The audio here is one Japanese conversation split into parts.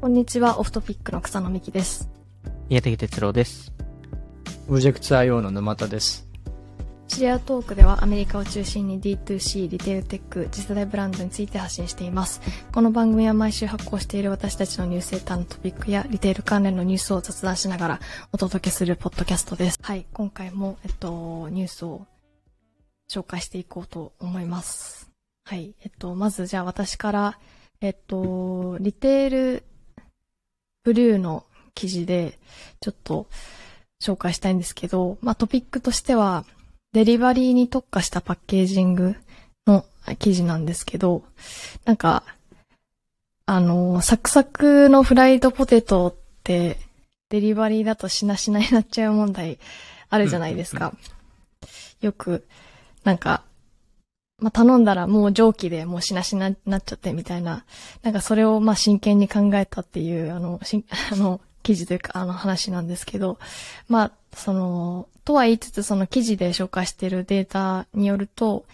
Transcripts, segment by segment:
こんにちは、オフトピックの草野美希です。宮崎哲郎です。オブジェクト IO の沼田です。シェアトークではアメリカを中心に D2C、リテールテック、次世代ブランドについて発信しています。この番組は毎週発行している私たちのニュースレターのトピックやリテール関連のニュースを雑談しながらお届けするポッドキャストです。はい、今回も、えっと、ニュースを紹介していこうと思います。はい、えっと、まずじゃあ私から、えっと、リテールブルーの記事でちょっと紹介したいんですけど、まあトピックとしては、デリバリーに特化したパッケージングの記事なんですけど、なんか、あの、サクサクのフライドポテトって、デリバリーだとしなしなになっちゃう問題あるじゃないですか。よく、なんか、まあ、頼んだらもう蒸気でもうしなしなになっちゃってみたいな、なんかそれをまあ真剣に考えたっていう、あの、しん あの、記事というか、あの話なんですけど、まあ、その、とは言いつつ、その記事で紹介しているデータによると、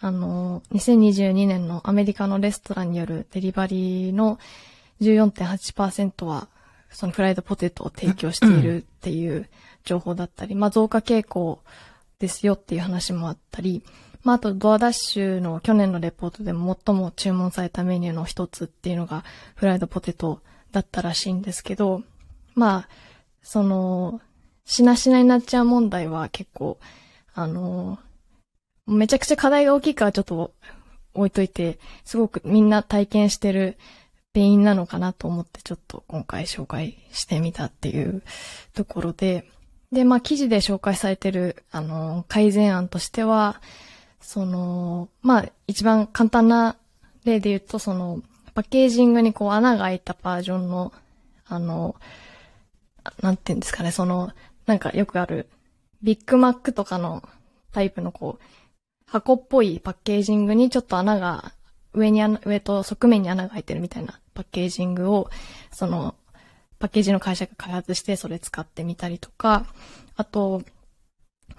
あの、2022年のアメリカのレストランによるデリバリーの14.8%は、そのフライドポテトを提供しているっていう情報だったり、まあ増加傾向ですよっていう話もあったり、まああとドアダッシュの去年のレポートでも最も注文されたメニューの一つっていうのがフライドポテトだったらしいんですけど、まあ、その、しなしなになっちゃう問題は結構、あの、めちゃくちゃ課題が大きいからちょっと置いといて、すごくみんな体験してる原因なのかなと思ってちょっと今回紹介してみたっていうところで、で、まあ記事で紹介されてる、あの、改善案としては、その、まあ一番簡単な例で言うと、その、パッケージングにこう穴が開いたバージョンの、あの、なんていうんですかね、その、なんかよくある、ビッグマックとかのタイプのこう、箱っぽいパッケージングにちょっと穴が、上に穴、上と側面に穴が開いてるみたいなパッケージングを、その、パッケージの会社が開発してそれ使ってみたりとか、あと、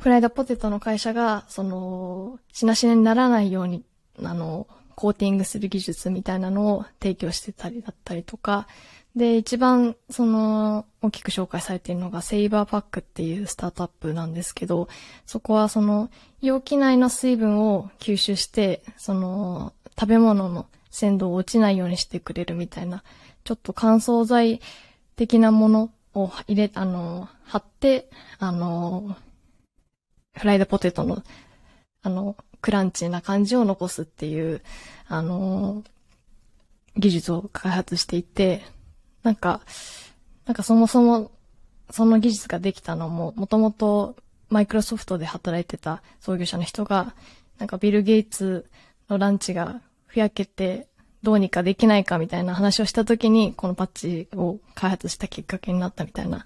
フライドポテトの会社が、その、しなしなにならないように、あの、コーティングする技術みたいなのを提供してたりだったりとか、で、一番、その、大きく紹介されているのが、セイバーパックっていうスタートアップなんですけど、そこはその、容器内の水分を吸収して、その、食べ物の鮮度を落ちないようにしてくれるみたいな、ちょっと乾燥剤的なものを入れ、あの、貼って、あの、フライドポテトの、あの、クランチな感じを残すっていう、あの、技術を開発していて、なんか、なんかそもそも、その技術ができたのも、もともとマイクロソフトで働いてた創業者の人が、なんかビル・ゲイツのランチがふやけて、どうにかできないかみたいな話をした時に、このパッチを開発したきっかけになったみたいな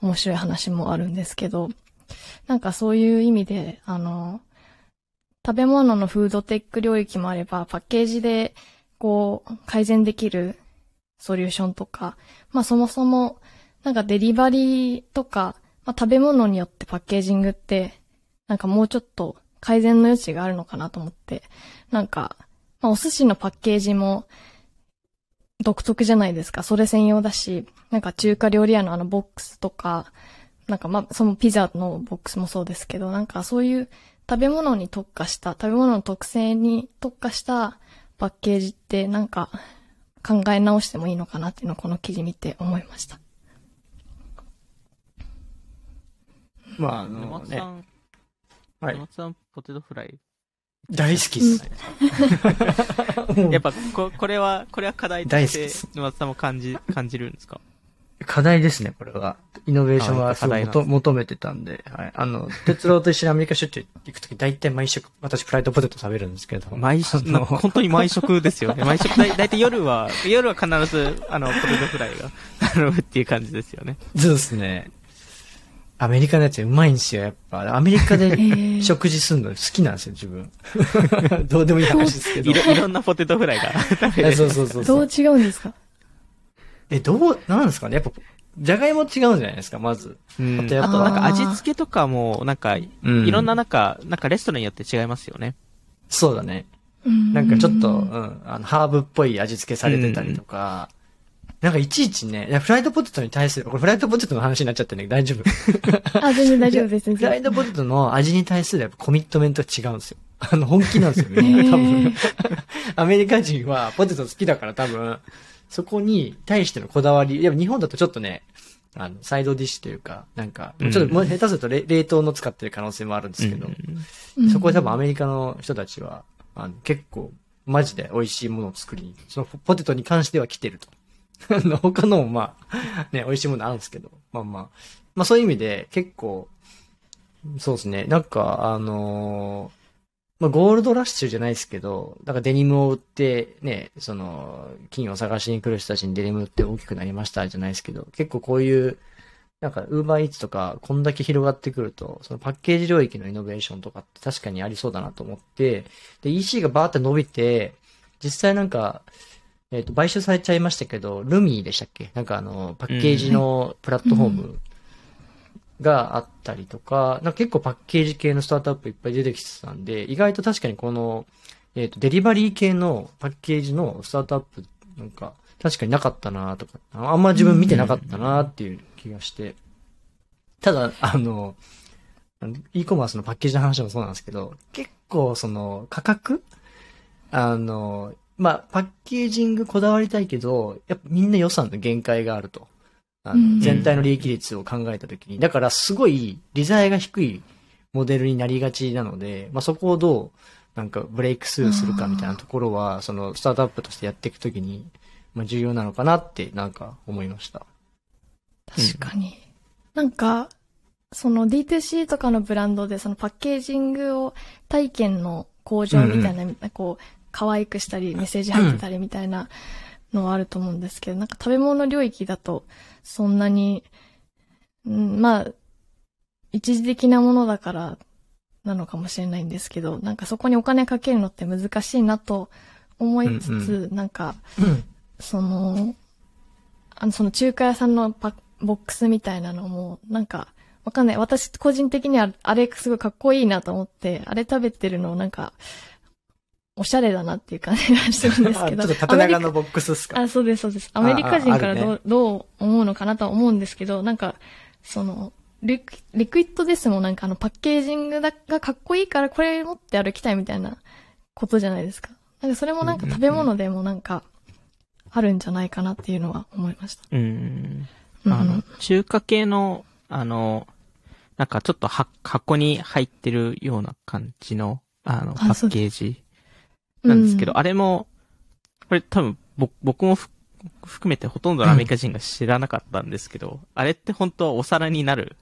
面白い話もあるんですけど、なんかそういう意味で、あの、食べ物のフードテック領域もあれば、パッケージで、こう、改善できるソリューションとか、まあそもそも、なんかデリバリーとか、まあ食べ物によってパッケージングって、なんかもうちょっと改善の余地があるのかなと思って、なんか、まあお寿司のパッケージも独特じゃないですか。それ専用だし、なんか中華料理屋のあのボックスとか、なんかまあそのピザのボックスもそうですけど、なんかそういう食べ物に特化した、食べ物の特性に特化したパッケージってなんか考え直してもいいのかなっていうのをこの記事見て思いました。まあ、あ沼のね津さ、ん、はい沼。津さん、ポテトフライ。大好きっす。やっぱ、こ、これは、これは課題と大して好きです、沼津さんも感じ、感じるんですか？課題ですね、これは。イノベーションはすご求求めてたんで、はい。あの、鉄郎と一緒にアメリカ出張行くとき、大体毎食、私フライドポテト食べるんですけど。毎食、本当に毎食ですよね。毎食、だいだいたい夜は、夜は必ず、あの、ポテトフライが、頼むっていう感じですよね。そうですね。アメリカのやつうまいんですよ、やっぱ。アメリカでー食事するの好きなんですよ、自分。どうでもいい話ですけどい。ろ、いろんなポテトフライが食べれる。えそうそうそうどそうう。違うんですか？え、どう、なんですかね？やっぱ、じゃがいも違うんじゃないですか、まず。うん。あとやっぱあとなんか味付けとかも、なんか、うんいろんななんか、なんかレストランによって違いますよね。そうだね。ななんかちょっと、うん、あの、ハーブっぽい味付けされてたりとか、なんかいちいちね、いやフライドポテトに対する、これフライドポテトの話になっちゃってるんだけど大丈夫？あ、全然大丈夫です、全フライ然。ドポテトの味に対するやっぱコミットメントが違うんですよ。あの、本気なんですよ、みんな多分。アメリカ人はポテト好きだから多分、そこに対してのこだわり、やっぱ日本だとちょっとね、あの、サイドディッシュというか、なんか、ちょっともう下手すると冷冷凍の使ってる可能性もあるんですけど、うん。そこで多分アメリカの人たちは、あの、結構、マジで美味しいものを作りに、そのポテトに関しては来てると。他のもまあ、ね、美味しいものあるんですけど、まあまあ、まあそういう意味で結構、そうですね、なんか、あのーまあゴールドラッシュじゃないですけど、なんかデニムを売って、ね、その、金を探しに来る人たちにデニム売って大きくなりましたじゃないですけど、結構こういう、なんか、ウーバーイーツとか、こんだけ広がってくると、そのパッケージ領域のイノベーションとかって確かにありそうだなと思って、で、EC がバーって伸びて、実際なんか、えっ、と、買収されちゃいましたけど、ルミーでしたっけ？なんかあの、パッケージのプラットフォーム。があったりとか、なんか結構パッケージ系のスタートアップいっぱい出てきてたんで、意外と確かにこの、えっ、と、デリバリー系のパッケージのスタートアップ、なんか、確かになかったなとか、あんま自分見てなかったなっていう気がして。ただ、あの、あの e コマースのパッケージの話もそうなんですけど、結構その価格あの、まあ、パッケージングこだわりたいけど、やっぱみんな予算の限界があると。あのうん全体の利益率を考えたときに。だからすごい、利ザヤが低いモデルになりがちなので、まあ、そこをどう、なんかブレイクスルーするかみたいなところは、そのスタートアップとしてやっていくときに、まあ、重要なのかなって、なんか思いました。確かに。なんか、その D2C とかのブランドでそのパッケージングを体験の工場みたいな、こう、可愛くしたりメッセージ入ってたりみたいなのはあると思うんですけど、なんか食べ物領域だとそんなに、うん、まあ、一時的なものだからなのかもしれないんですけど、なんかそこにお金かけるのって難しいなと思いつつ、なんか、その、あの、その中華屋さんのパボックスみたいなのも、なんか、わかんない。私個人的にはあれすごいかっこいいなと思って、あれ食べてるのなんか、おしゃれだなっていう感じがするんですあちょけど。っと縦長のボックスっすか？あ、そうです、そうです。アメリカ人からどうどう思うのかなとは思うんですけど、なんか、その、リクリクイッドデスもなんかあのパッケージングがかっこいいからこれ持って歩きたいみたいなことじゃないですか。なんかそれもなんか食べ物でもなんか、あるんじゃないかなっていうのは思いました。うん。うんあの、中華系の、あの、なんかちょっとは箱に入ってるような感じの、あの、パッケージなんですけど、うんあれも、これ多分、ぼ僕もふ含めてほとんどのアメリカ人が知らなかったんですけど、あれって本当はお皿になる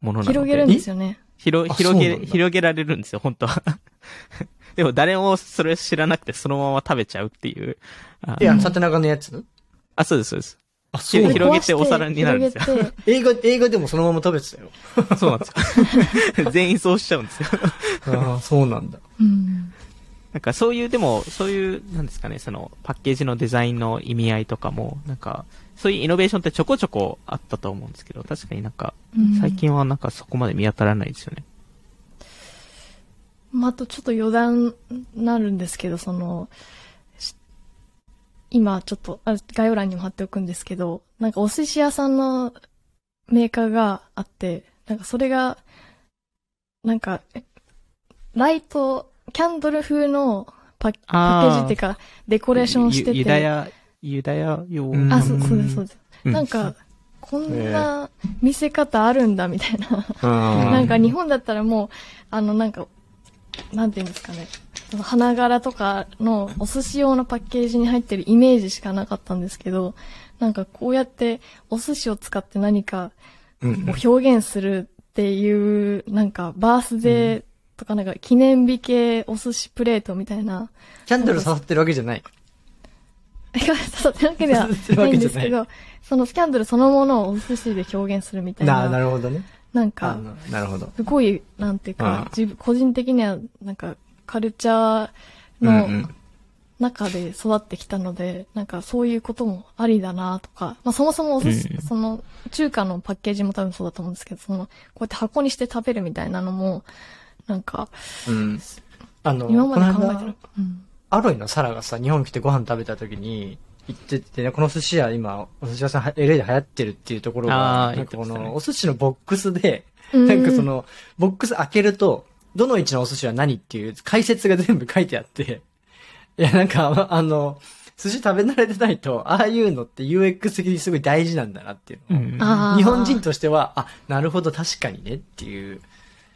ものなので。広げるんですよね。広、あ広げ広げられるんですよ、本当は。でも誰もそれ知らなくてそのまま食べちゃうっていう。あいや、うん縦長のやつ？あ、そうです、そうです。あ、そう広げてお皿になるんですよ映画、映画でもそのまま食べてたよ。そうなんですよ。全員そうしちゃうんですよ。ああ、そうなんだ。うん。なんかそういう、でも、そういう、なんですかね、その、パッケージのデザインの意味合いとかも、なんか、そういうイノベーションってちょこちょこあったと思うんですけど、確かになんか、うん最近はなんかそこまで見当たらないですよね。まあ、あとちょっと余談になるんですけど、その、し今ちょっとあ概要欄にも貼っておくんですけど、なんかお寿司屋さんのメーカーがあって、なんかそれが、なんか、えライト、キャンドル風のパッパッケージっていうか、デコレーションしてて。ゆユダヤ、ユダヤ用。うんあ、そうそうです、そうです。うなんか、こんな見せ方あるんだみたいな。ななんか日本だったらもう、あのなんか、なんていうんですかね。その花柄とかのお寿司用のパッケージに入ってるイメージしかなかったんですけど、なんかこうやってお寿司を使って何かうんを表現するっていう、なんかバースデーとかなんか記念日系お寿司プレートみたいな、キャンドル刺さってるわけじゃない。刺さってるわけではない。んですけど、そのスキャンドルそのものをお寿司で表現するみたいな。あ、なな、るほどね。あなんか、のなるほど。すごい、なんていううん。か、自分、個人的には、なんか、カルチャーうんのうん。中で育ってきたので、なんかそういうこともありだなとか、まあそもそもお寿司、うん。その、中華のパッケージも多分そうだと思うんですけど、その、こうやって箱にして食べるみたいなのも、なんか、うん。あの、今まで考えてる。うん。アロイのサラがさ、日本来てご飯食べた時に、行っててね、この寿司屋今、お寿司屋さんは LA で流行ってるっていうところが、なんかこの、お寿司のボックスで、うんなんかその、ボックス開けると、どの位置のお寿司は何っていう解説が全部書いてあって、いや、なんか、あの、寿司食べ慣れてないと、ああいうのって UX 的にすごい大事なんだなっていうのをうん日本人としては、あ、なるほど、確かにねっていう。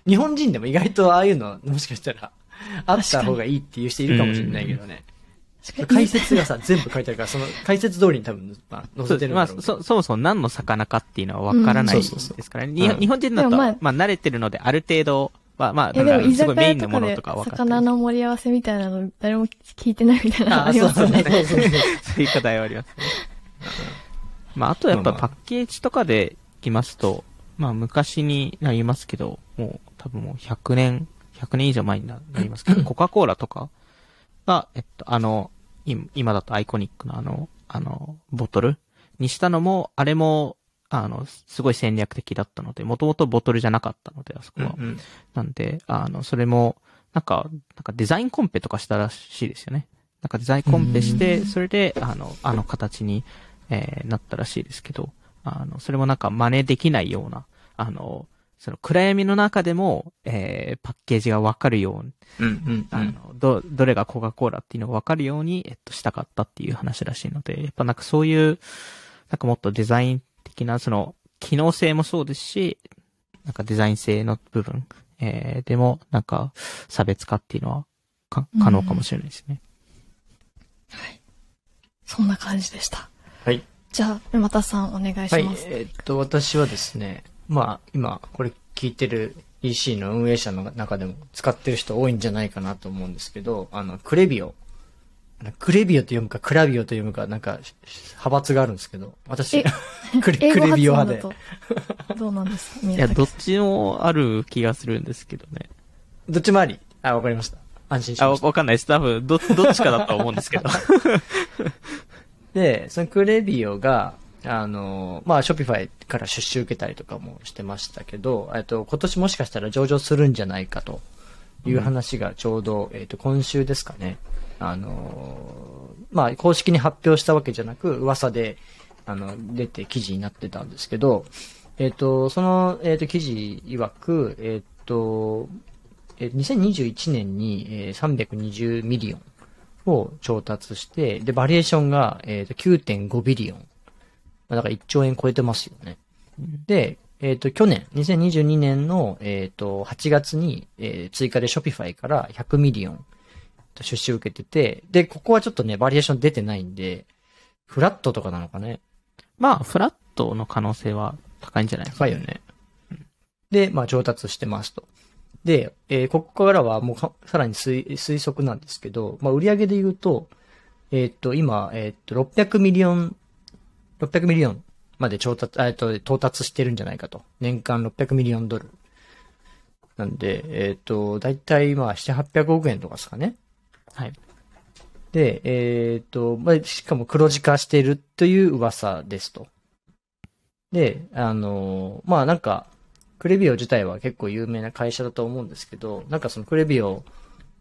日本人でも意外とああいうの、もしかしたら、あった方がいいっていう人いるかもしれないけどね。解説がさ、全部書いてあるから、その解説通りに多分、まあ、載せてるんだろうけどそ、そもそも何の魚かっていうのは分からないうんですからね。日本人だと、まあまあ、慣れてるので、ある程度は、まあ、え、でも居すご酒いメインのもの屋とかで魚の盛り合わせみたいなの誰も聞いてないみたいなのあありますよね。そうそうそうそういう課題はありますね。まあ、あとやっぱまあまあパッケージとかで来ますと、まあ、昔になりますけど、もう多分もう100年、100年以上前になりますけど、コカ・コーラとかが、えっと、あの、い今だとアイコニックのあの、あの、ボトルにしたのも、あれも、あの、すごい戦略的だったので、もともとボトルじゃなかったので、あそこは。うんうんなんで、あの、それも、なんか、なんかデザインコンペとかしたらしいですよね。なんかデザインコンペして、それで、あの、あの形に、えーなったらしいですけど、あの、それもなんか真似できないような、あの、その暗闇の中でも、えーパッケージがわかるように、うんうんあの、ど、どれがコカ・コーラっていうのがわかるように、えっと、したかったっていう話らしいので、やっぱなんかそういう、なんかもっとデザイン的な、その、機能性もそうですし、なんかデザイン性の部分、えー、でも、なんか、差別化っていうのは、か、可能かもしれないですね。そんな感じでした。はい。じゃあ、沼田さんお願いします。はい、えーっと、私はですね、まあ、今、これ聞いてる EC の運営者の中でも使ってる人多いんじゃないかなと思うんですけど、あの、クレビオ。クレビオと読むか、クラビオと読むか、なんか、派閥があるんですけど、私え、クレクレビオ派で。だと、どうなんですか？いや、どっちもある気がするんですけどね。どっちもあり。あ、わかりました。安心しあ、わました。わかんないです。多分、ど、どっちかだと思うんですけど。で、そのクレビオが、あの、まあ、 Shopify から出資受けたりとかもしてましたけど、えっと、今年もしかしたら上場するんじゃないかという話がちょうど、えっと、今週ですかね。あの、まあ、公式に発表したわけじゃなく、噂で、あの、出て記事になってたんですけど、えっと、その、えっと、記事曰く、えっと、えー2021年に、えー320 millionを調達して、で、バリュエーションが、えーと9.5 billion。まあだから1兆円超えてますよね。で、えっ、と、去年、2022年の、えっ、と、8月に、えー追加で Shopify から100 million と出資を受けてて、で、ここはちょっとね、バリュエーション出てないんで、フラットとかなのかね。まあ、フラットの可能性は高いんじゃないですか？高いよね。で、まあ、調達してますと。で、えーここからはもうかさらに推推測なんですけど、まあ、売上で言うと、えーっと、今、えーっと、600 million、600 million まで調達、あえーっと、到達してるんじゃないかと。年間600 million ドル。なんで、えーっと、だいたいまあ、7、800億円とかですかね。はい。で、えーっと、まあ、しかも黒字化しているという噂ですと。で、あの、まあなんか、クレビオ自体は結構有名な会社だと思うんですけど、なんかそのクレビオ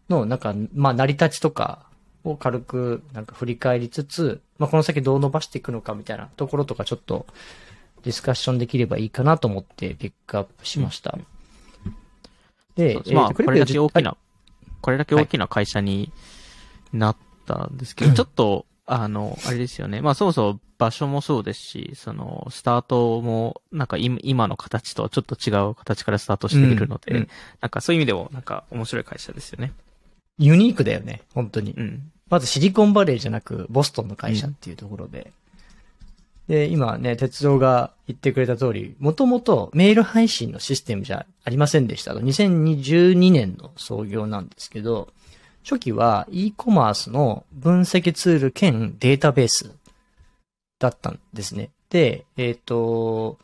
の、なんか、まあ成り立ちとかを軽くなんか振り返りつつ、まあこの先どう伸ばしていくのかみたいなところとかちょっとディスカッションできればいいかなと思ってピックアップしました。でそう、まあ、えーとこれだけ大きはいな、これだけ大きな会社になったんですけど、ちょっと、あの、あれですよね。まあ、そもそも場所もそうですし、その、スタートも、なんか今今の形とはちょっと違う形からスタートしているので、うんうんなんかそういう意味でも、なんか面白い会社ですよね。ユニークだよね、本当に。うん。まずシリコンバレーじゃなく、ボストンの会社っていうところで。で、今ね、鉄道が言ってくれた通り、もともとメール配信のシステムじゃありませんでしたと。2012年の創業なんですけど、初期は e コマースの分析ツール兼データベースだったんですね。で、えっ、と、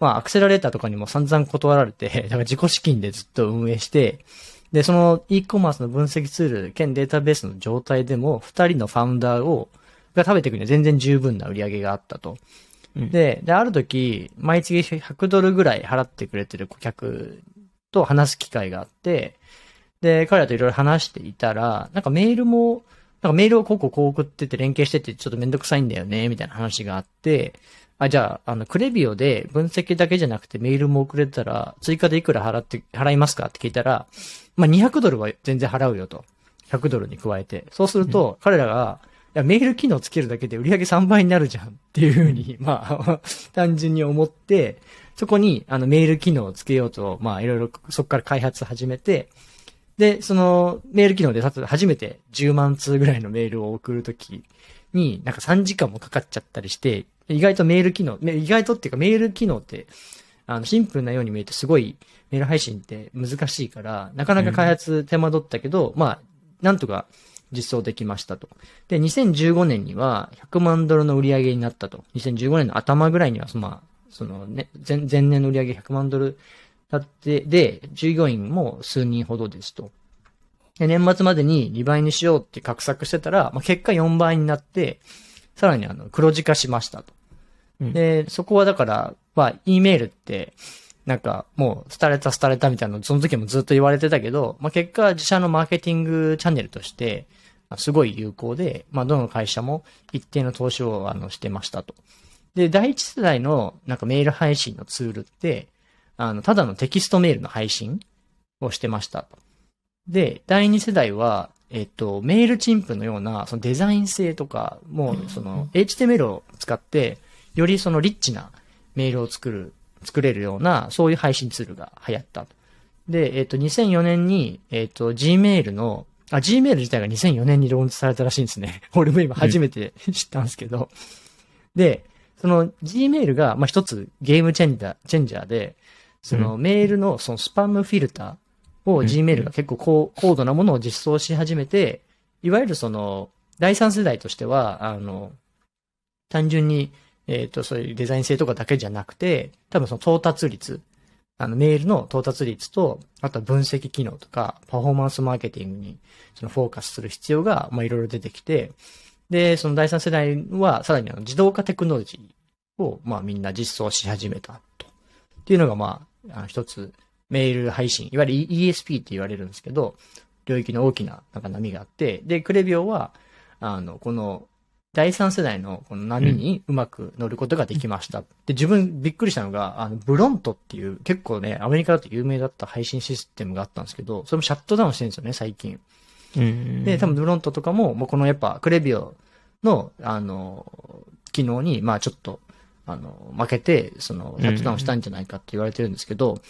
まあ、アクセラレーターとかにも散々断られて、だから自己資金でずっと運営して、で、その e コマースの分析ツール兼データベースの状態でも、二人のファウンダーを、が食べていくには全然十分な売り上げがあったと。うんで、で、ある時、毎月100ドルぐらい払ってくれてる顧客と話す機会があって、で、彼らといろいろ話していたら、なんかメールもなんかメールをこうこうこう送ってて連携しててちょっとめんどくさいんだよね、みたいな話があって、あ、じゃあ、あの、クレビオで分析だけじゃなくてメールも送れたら、追加でいくら払って、払いますか？って聞いたら、まあ、200ドルは全然払うよと。100ドルに加えて。そうすると、彼らが、いや、メール機能つけるだけで売り上げ3倍になるじゃんっていうふうに、まあ、単純に思って、そこに、あの、メール機能をつけようと、まあ、いろいろそこから開発始めて、で、その、メール機能で、初めて10万通ぐらいのメールを送るときに、なんか3時間もかかっちゃったりして、意外とメール機能、め意外とっていうかメール機能って、あの、シンプルなように見えてすごいメール配信って難しいから、なかなか開発手間取ったけど、まあ、なんとか実装できましたと。で、2015年には100万ドルの売り上げになったと。2015年の頭ぐらいには、まあ、そのね、前前年の売り上げ100万ドルだって、で、従業員も数人ほどですと。で、年末までに2倍にしようって画策してたら、まあ、結果4倍になって、さらにあの、黒字化しましたと。うんで、そこはだから、まあ、E メールって、なんか、もう、廃れた廃れたみたいなの、その時もずっと言われてたけど、まあ、結果、自社のマーケティングチャンネルとして、まあすごい有効で、まあ、どの会社も一定の投資を、あの、してましたと。で、第一世代の、なんかメール配信のツールって、あの、ただのテキストメールの配信をしてましたと。で、第二世代は、えっと、メールチンプのような、そのデザイン性とか、もう、その、HTML を使って、よりそのリッチなメールを作る、作れるような、そういう配信ツールが流行ったと。で、えっと、2004年に、えっと、Gmail の、あ、Gmail 自体が2004年にローンチされたらしいんですね。俺も今初めて知ったんですけど。で、その Gmail が、まあ、一つゲームチェンジャー、チェンジャーで、そのメールのそのスパムフィルターをうん Gmail が結構高高度なものを実装し始めて、いわゆるその、第三世代としては、あの、単純に、えっ、と、そういうデザイン性とかだけじゃなくて、多分その到達率、あの、メールの到達率と、あとは分析機能とか、パフォーマンスマーケティングに、そのフォーカスする必要が、まあ、いろいろ出てきて、で、その第三世代は、さらにあの、自動化テクノロジーを、まあ、みんな実装し始めたと。っていうのが、まあ、あの一つ、メール配信、いわゆる ESP って言われるんですけど、領域の大きな、なんか波があって、で、クレビオは、あの、この、第三世代のこの波にうまく乗ることができました。で、自分びっくりしたのが、あの、ブロントっていう結構ね、アメリカだと有名だった配信システムがあったんですけど、それもシャットダウンしてるんですよね、最近。うん。で、多分ブロントとかも、もうこのやっぱクレビオの、あの、機能に、まあちょっと、あの、負けて、その、シャットダウンしたんじゃないかって言われてるんですけど、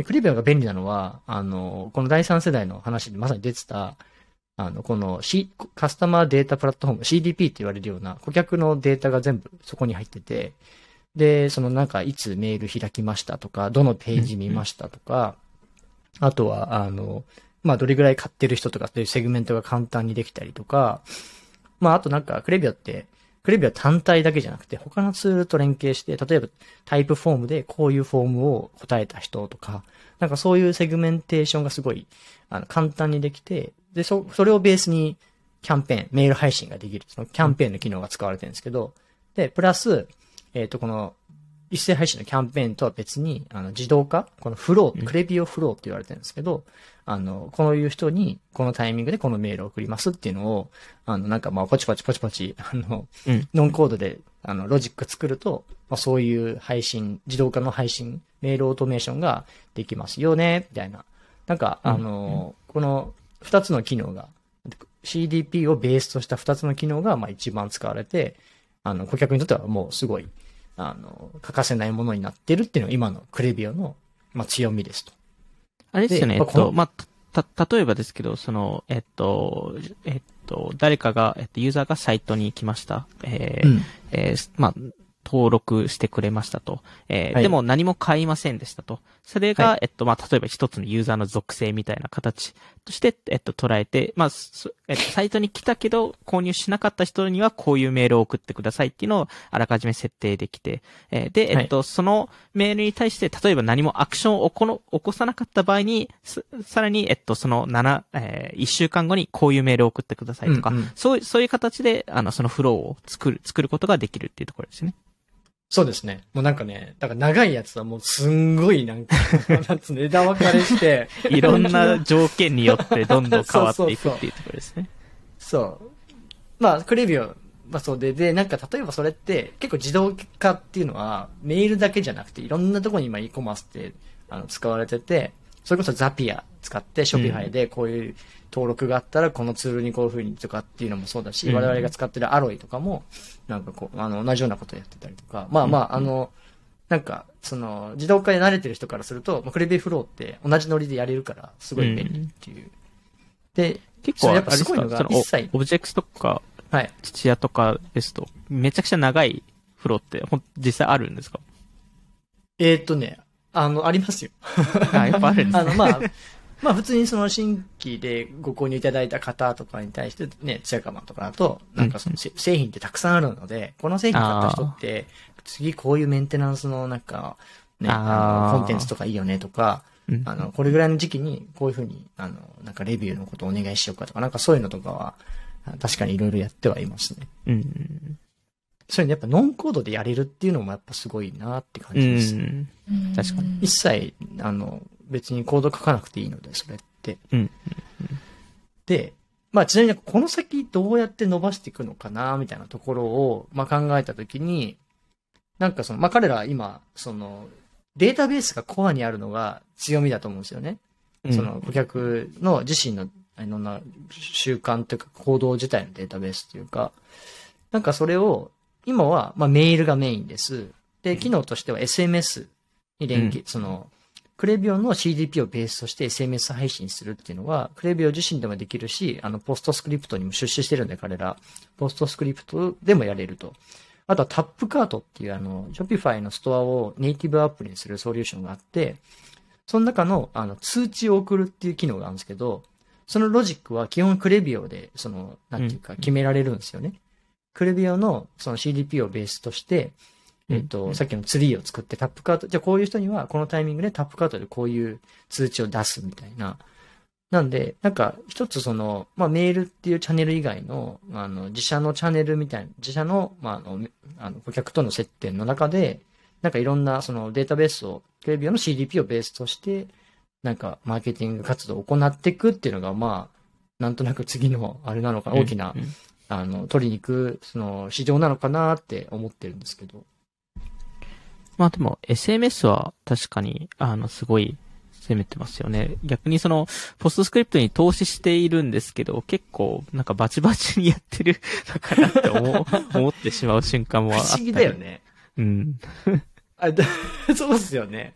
で、クレビオが便利なのは、あの、この第三世代の話でまさに出てた、あの、この、C、カスタマーデータプラットフォーム、CDP って言われるような、顧客のデータが全部そこに入ってて、で、そのなんか、いつメール開きましたとか、どのページ見ましたとか、あとは、あの、まあ、どれぐらい買ってる人とかっていうセグメントが簡単にできたりとか、まあ、あとなんか、 Klaviyo って、 Klaviyo は単体だけじゃなくて、他のツールと連携して、例えば Typeform でこういうフォームを答えた人とか、なんかそういうセグメンテーションがすごい、あの、簡単にできて、で、そ、それをベースにキャンペーン、メール配信ができる、そのキャンペーンの機能が使われてるんですけど、で、プラス、えっ、と、この、一斉配信のキャンペーンとは別に、あの、自動化このフロー、 Klaviyo フローって言われてるんですけど、あの、こういう人に、このタイミングでこのメールを送りますっていうのを、あの、なんかまあ、ポチポチポチポチ、あの、うんノンコードで、あの、ロジック作ると、まあ、そういう配信、自動化の配信、メールオートメーションができますよね、みたいな。なんか、あの、この二つの機能が、CDP をベースとした二つの機能が、まあ、一番使われて、あの、顧客にとってはもうすごい、あの、欠かせないものになってるっていうのが今のクレビオの、まあ、強みですと。あれですよね、えっと、まあ、た、例えばですけど、その、えっと、えっと、誰かが、えっと、ユーザーがサイトに来ました。えーうんえーまあ、登録してくれましたと。えーはいでも何も買いませんでしたと。それが、はい。えっと、まあ、例えば一つのユーザーの属性みたいな形として、えっと、捉えて、まあ、そえっと、サイトに来たけど、購入しなかった人にはこういうメールを送ってくださいっていうのをあらかじめ設定できて、えーで、えっと、そのメールに対して、例えば何もアクションを起この起こさなかった場合に、ささらに、えっと、その7、えー、1週間後にこういうメールを送ってくださいとか、うんうん。そういう、そういう形で、あの、そのフローを作る、作ることができるっていうところですね。そうですね。もうなんかね、だから長いやつはもうすんごいなんか、なんつうの、枝分かれして、いろんな条件によってどんどん変わっていくっていうところですね。そう。まあ、 Klaviyo、まあそうで、で、なんか例えばそれって結構自動化っていうのはメールだけじゃなくていろんなところに今 e コマースってあの使われてて、それこそ Zapier 使って Shopify でこういう登録があったらこのツールにこういう風にとかっていうのもそうだし、うん。我々が使ってる Alloy とかもなんかこう、あの、同じようなことやってたりとか、まあまあ、あの、なんか、その、自動化に慣れてる人からすると、まあ Klaviyo フローって同じノリでやれるから、すごい便利っていう。で、結構、やっぱすごいのが一切オオブジェクトとか、はい。土屋とかですと、めちゃくちゃ長いフローって、ほん、実際あるんですか？えーっとね、あの、ありますよ。あ、やっぱあるんですあの、ね。まあ、まあ普通にその新規でご購入いただいた方とかに対してね、ツヤカマンとかだと、なんかそのせ製品ってたくさんあるので、この製品買った人って、次こういうメンテナンスのなんか、ね、コンテンツとかいいよねとか、うんあの、これぐらいの時期にこういうふうに、あの、なんかレビューのことをお願いしようかとか、なんかそういうのとかは、あ確かにいろいろやってはいますね。うん。そういうのやっぱノンコードでやれるっていうのもやっぱすごいなって感うじです。ん。確かに一切、あの、別にコード書かなくていいので、それって。うん。で、まあちなみにこの先どうやって伸ばしていくのかな、みたいなところを、まあ考えたときに、なんかその、まあ彼らは今、その、データベースがコアにあるのが強みだと思うんですよね。うんその顧客の自身のいろんな習慣というか行動自体のデータベースというか、なんかそれを、今は、まあメールがメインです。で、機能としては SMS に連携、その、クレビオの CDP をベースとして SMS 配信するっていうのは、クレビオ自身でもできるし、あの、ポストスクリプトにも出資してるんで、彼ら。Postscript でもやれると。あとは Tapcart っていうあの、Shopify のストアをネイティブアプリにするソリューションがあって、その中のあの通知を送るっていう機能があるんですけど、そのロジックは基本 Klaviyo で、その、なんていうか決められるんですよね。 Klaviyo のその CDP をベースとして、えっと、うんさっきのツリーを作って Tapcart、じゃあこういう人にはこのタイミングで Tapcart でこういう通知を出すみたいな。なんで、なんか一つその、まあメールっていうチャンネル以外の、あの、自社のチャンネルみたいな、自社の、まああの、あの顧客との接点の中で、なんかいろんなそのデータベースを、テレビオの CDP をベースとして、なんかマーケティング活動を行っていくっていうのが、まあ、なんとなく次の、あれなのかな、大きなあの、取りに行く、その、市場なのかなって思ってるんですけど。まあでも、SMS は確かに、あの、すごい攻めてますよね。逆にその、ポストスクリプトに投資しているんですけど、結構、なんかバチバチにやってる のかなって思う 思ってしまう瞬間もあったり。不思議だよ。ね。うん。あ、だそうですよね。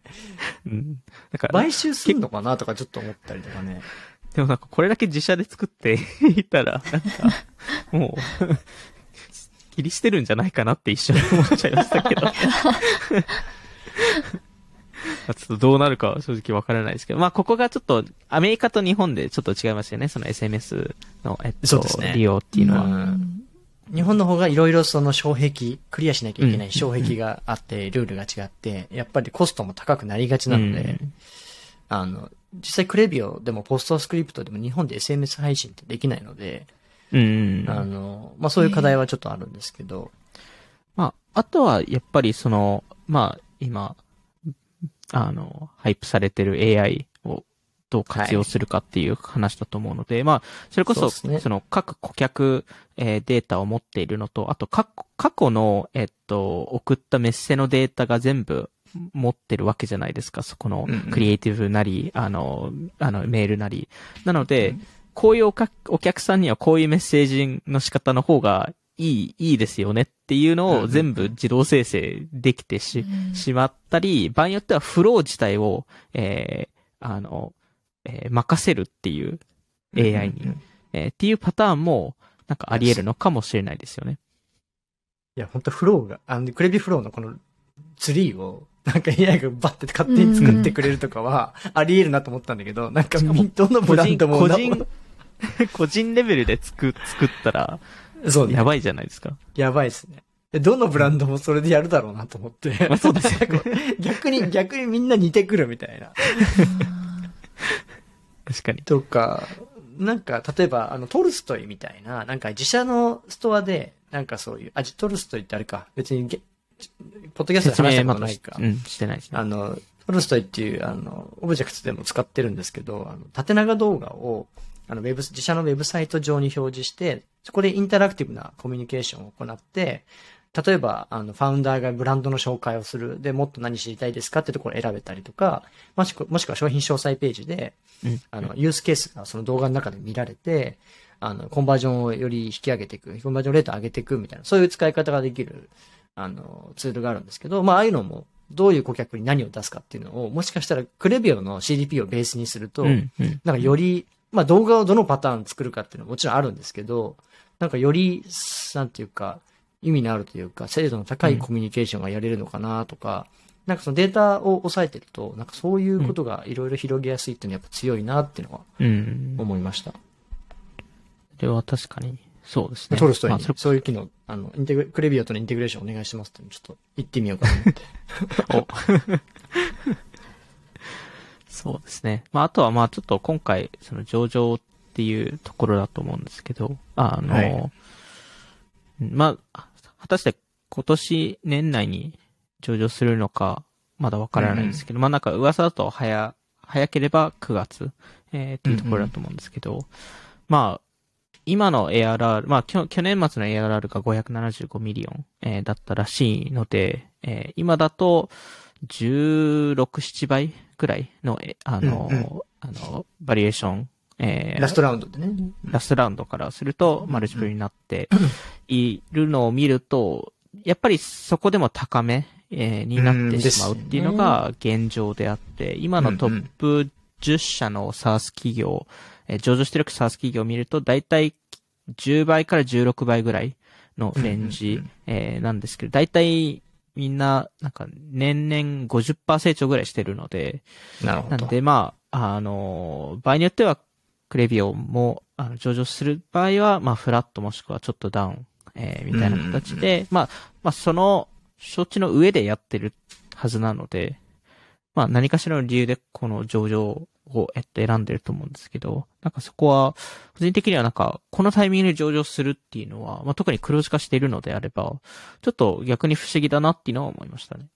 うん。なんか、買収すんのかなとかちょっと思ったりとかね。でもなんかこれだけ自社で作って いたら、なんか、もう、切り捨てるんじゃないかなって一瞬思っちゃいましたけど。まあちょっとどうなるかは正直わからないですけど、まあここがちょっとアメリカと日本でちょっと違いますよね、その SMS の、えっと、そうですね。利用っていうのは。うん。日本の方がいろいろその障壁、クリアしなきゃいけない障壁があって、ルールが違って、やっぱりコストも高くなりがちなので、うん。あの、実際クレビオでもポストスクリプトでも日本で SMS 配信ってできないので、うん。あの、まあ、そういう課題はちょっとあるんですけど、まあ、あとは、やっぱりその、まあ、今、あの、ハイプされてる AI をどう活用するかっていう話だと思うので、まあ、それこそ、その各顧客、えーデータを持っているのと、あと、過去過去の、えっと、送ったメッセのデータが全部持ってるわけじゃないですか。そこのクリエイティブなり、あの、あの、メールなり。なので、うんこういうおかお客さんにはこういうメッセージの仕方の方がいい、いいですよねっていうのを全部自動生成できてし、うんしまったり、場合によってはフロー自体を、えー、あの、えー任せるっていう AI に、うんえーっていうパターンも、なんかあり得るのかもしれないですよね。いや、本当フローが、あの、クレビフローのこのツリーを、なんか AI がバッて勝手に作ってくれるとかは、あり得るなと思ったんだけど、なんかどのブランドもな個人、個人レベルで作、作ったら、そうねやばいじゃないですか。やばいですね。でどのブランドもそれでやるだろうなと思って。まあそうですよね 逆に、逆にみんな似てくるみたいな。確かに。とか、なんか、例えば、あの、 Tolstoy みたいな、なんか自社のストアで、なんかそういう、あ、 Tolstoy ってあれか、別にゲ、ポッドキャストで話したことないか。うん、してないですね。あの、 Tolstoy っていう、あの、オブジェクトでも使ってるんですけど、あの、縦長動画を、あの、ウェブ、自社のウェブサイト上に表示して、そこでインタラクティブなコミュニケーションを行って、例えば、あの、 founder がブランドの紹介をする。で、もっと何知りたいですかってところを選べたりとか、もしくもしくは商品詳細ページで、うんあの、ユースケースがその動画の中で見られて、あの、コンバージョンをより引き上げていく、コンバージョンレートを上げていくみたいな、そういう使い方ができる、あの、ツールがあるんですけど、まあ、ああいうのも、どういう顧客に何を出すかっていうのを、もしかしたらクレビオの CDP をベースにすると、うん。うん。なんかより、まあ動画をどのパターン作るかっていうのはもちろんあるんですけど、なんかより、なんていうか、意味のあるというか、精度の高いコミュニケーションがやれるのかなとか、なんかそのデータを押さえてると、なんかそういうことがいろいろ広げやすいっていうのはやっぱ強いなっていうのはうん。思いました。それは確かに、そうですね。トルストイにまあそういう機能、あの、インテグクレビオとのインテグレーションお願いしますってちょっと言ってみようかなって。そうですね。まあ、あとはまあ、ちょっと今回、その上場っていうところだと思うんですけど、あの、はいまあ、果たして今年年内に上場するのか、まだわからないんですけど、まあなんか噂だと早、早ければ9月、えーっていうところだと思うんですけど、まあ、今の ARR、まあ去去年末の ARR が575 million、えーだったらしいので、えー今だと16、7倍くらいの、えあの、うんうあの、 valuation、えーラストラウンドでね。ラストラウンドからすると、マルチプルになっているのを見ると、やっぱりそこでも高め、えーになってしまうっていうのが現状であって、今のトップ10社の SaaS 企業、えー上場してる SaaS 企業を見ると、だいたい10倍から16倍ぐらいのレンジうん、えーなんですけど、だいたいみんな、なんか年々50%成長ぐらいしてるので、なるほど。なんで、まあ、あの、場合によっては、クレビオも、あの、上場する場合は、まあ、フラットもしくはちょっとダウン、えーみたいな形で、まあ、まあ、その、承知の上でやってるはずなので、まあ、何かしらの理由でこの上場を、えっと、選んでると思うんですけど、なんかそこは、個人的にはなんか、このタイミングで上場するっていうのは、まあ、特に黒字化しているのであれば、ちょっと逆に不思議だなっていうのは思いましたね。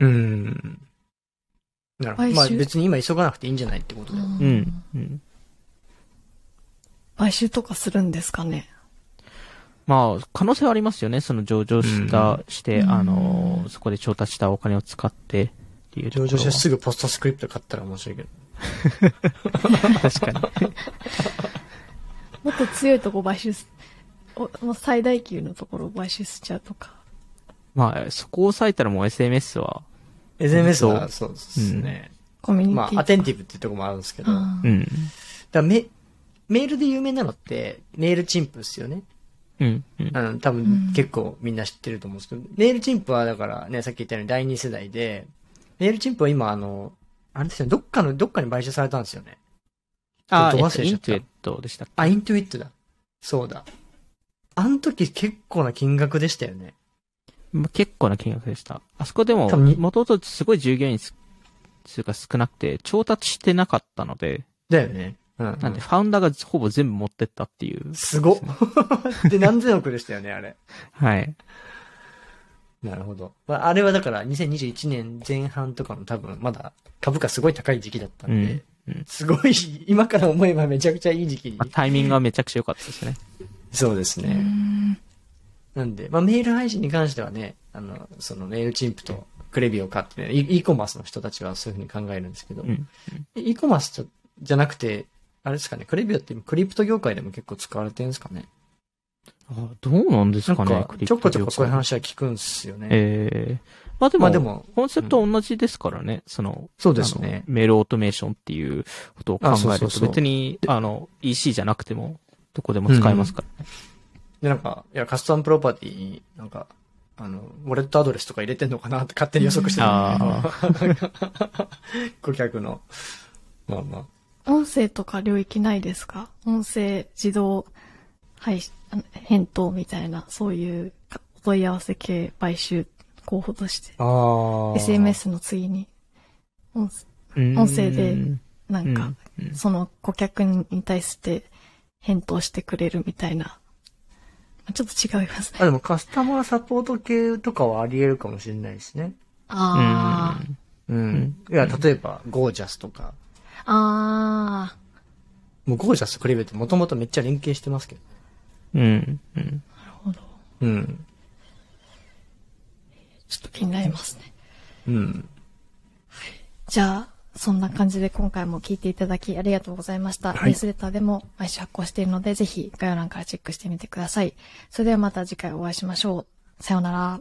うん。なるほど。買収？まあ別に今急がなくていいんじゃないってことで。うん。うん。買収とかするんですかね？まあ、可能性はありますよね。その上場した、うんして、うんあの、そこで調達したお金を使ってっていう上場してすぐポストスクリプト買ったら面白いけど。確かに。もっと強いとこ買収す、おもう最大級のところを買収しちゃうとか。まあ、そこを抑えたらもう SMS は、SMS はそそうですね。コミュニティ。まあ、アテンティブっていうところもあるんですけど。うん。らメメールで有名なのって、メールチンプですよね。うん。うん。あの、多うん分結構みんな知ってると思うんですけど、メールチンプはだからね、さっき言ったように第二世代で、メールチンプは今あの、あれですよね、どっかの、どっかに買収されたんですよね。あ、ちょえっと、イントゥエットでしたっけ？あ、イントゥイットだ。そうだ。あの時結構な金額でしたよね。まあ結構な金額でした。あそこでももともとすごい従業員数数が少なくて、調達してなかったので、だよね。うん、なんで、ファウンダーがほぼ全部持ってったっていう。すごっ。で、何千億でしたよね、あれ。はい。なるほど。まあ、あれはだから2021年前半とかの多分まだ株価すごい高い時期だったんで、うんうんすごい、今から思えばめちゃくちゃいい時期にまあ、。タイミングはめちゃくちゃ良かったですね。うそうですね。んなんで、まあメール配信に関してはね、あの、そのメールチンプとクレビを買ってね、e コマースの人たちはそういうふうに考えるんですけど、うん。e コマースじゃじゃなくて、あれですかね、クレビオって今クリプト業界でも結構使われてるんですかね。あどうなんですかねなんか、ちょこちょこそういう話は聞くんですよね。ええ。まあでも、まあでもコンセプトは同じですからね、その、そうですね。メールオートメーションっていうことを考えると、そうそう別に、あの、EC じゃなくても、どこでも使えますから。ね。で、なんか、いや、カスタムプロパティに、なんか、あの、ウォレットアドレスとか入れてんのかなって勝手に予測してたんだけど顧客の。まあまあ。音声とか領域ないですか？音声自動配信、あの返答みたいな、そういうかお問い合わせ系買収候補として。ああ。SMS の次に、音声でなんか、その顧客に対して返答してくれるみたいな。ちょっと違いますね。あ、でもカスタマーサポート系とかはあり得るかもしれないですね。あー。うん。いや、例えば、ゴージャスとか。あもうゴージャスとクリベってもともとめっちゃ連携してますけど。うん。うん。なるほど。うん。ちょっと気になりますね。うん。じゃあ、そんな感じで今回も聞いていただきありがとうございました。はいニュースレターでも毎週発行しているので、ぜひ概要欄からチェックしてみてください。それではまた次回お会いしましょう。さようなら。